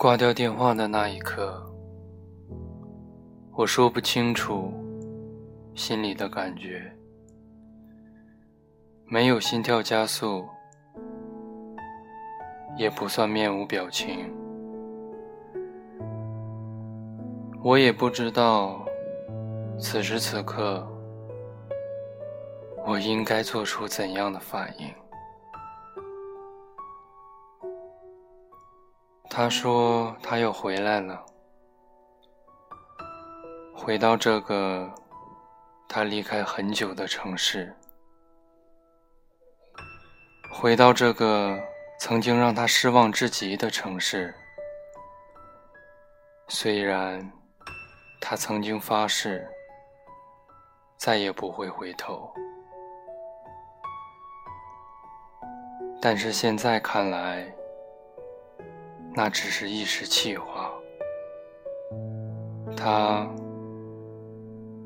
挂掉电话的那一刻，我说不清楚心里的感觉，没有心跳加速，也不算面无表情。我也不知道此时此刻我应该做出怎样的反应。他说他又回来了，回到这个他离开很久的城市，回到这个曾经让他失望至极的城市。虽然他曾经发誓再也不会回头，但是现在看来。那只是一时气话，他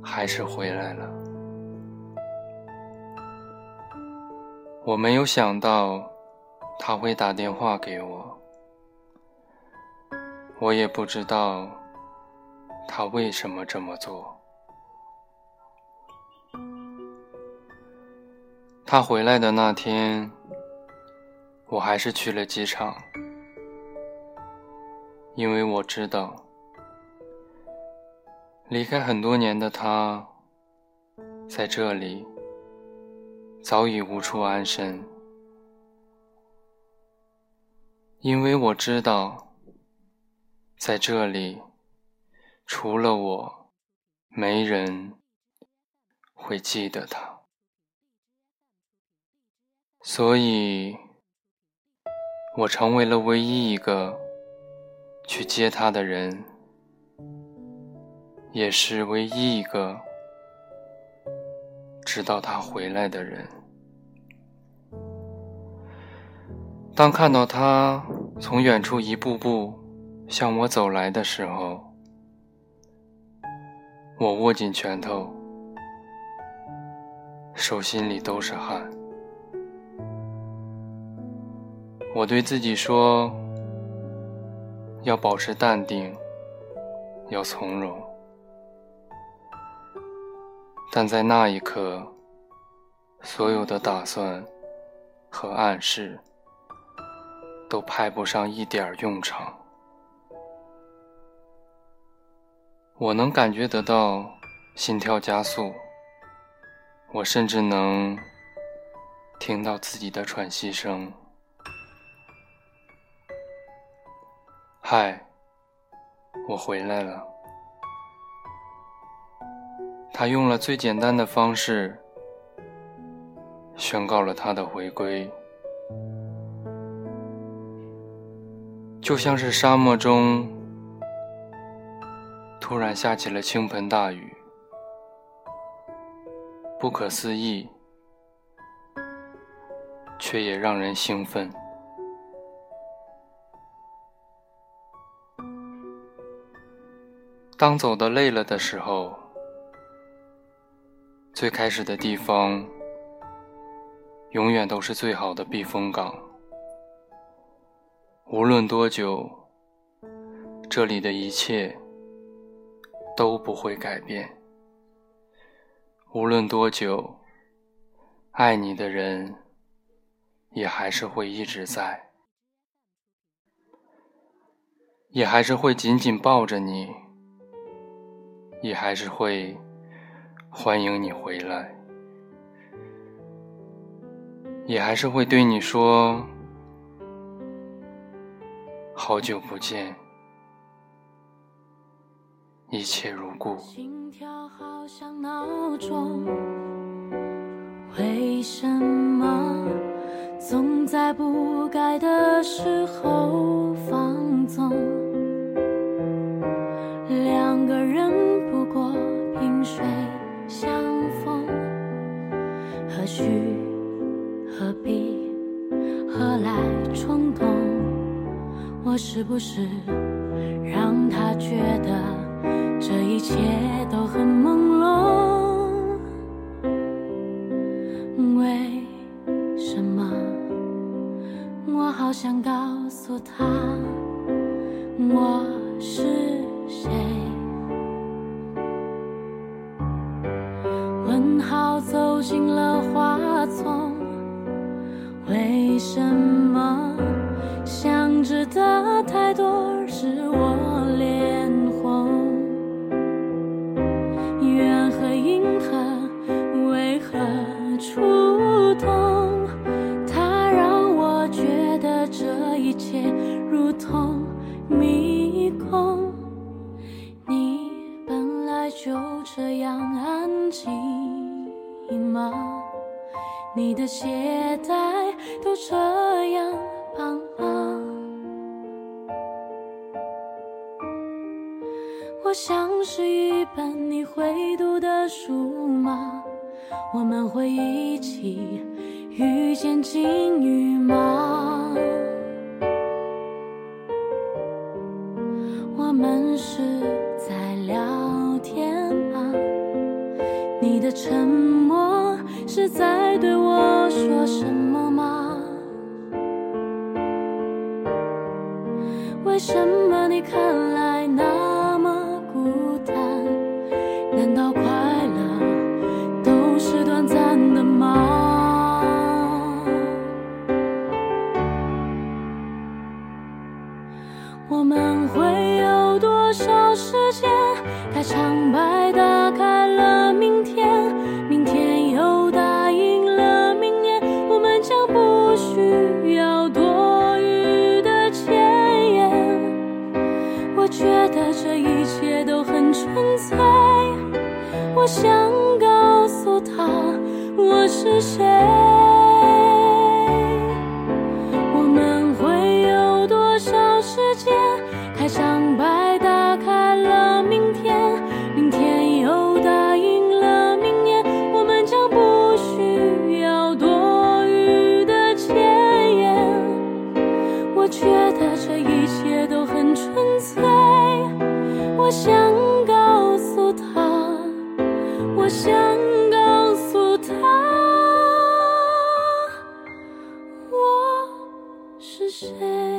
还是回来了。我没有想到他会打电话给我，我也不知道他为什么这么做。他回来的那天，我还是去了机场。因为我知道，离开很多年的他，在这里早已无处安身。因为我知道，在这里除了我，没人会记得他，所以，我成为了唯一一个。去接他的人，也是唯一一个知道他回来的人。当看到他从远处一步步向我走来的时候，我握紧拳头，手心里都是汗。我对自己说。要保持淡定，要从容，但在那一刻，所有的打算和暗示都派不上一点用场。我能感觉得到心跳加速，我甚至能听到自己的喘息声。嗨，我回来了。他用了最简单的方式宣告了他的回归，就像是沙漠中突然下起了倾盆大雨，不可思议，却也让人兴奋。当走的累了的时候，最开始的地方永远都是最好的避风港。无论多久，这里的一切都不会改变。无论多久，爱你的人也还是会一直在，也还是会紧紧抱着你。也还是会欢迎你回来，也还是会对你说好久不见，一切如故。心跳好像闹钟，为什么总在不该的时候何须何必何来冲动？我是不是让他觉得这一切都很朦胧？为什么我好想告诉他我？进了花丛，为什么想知的太多？你的鞋带都这样绑吗？我像是一本你会读的书吗？我们会一起遇见金鱼吗？为什么？想告诉他我是谁。谁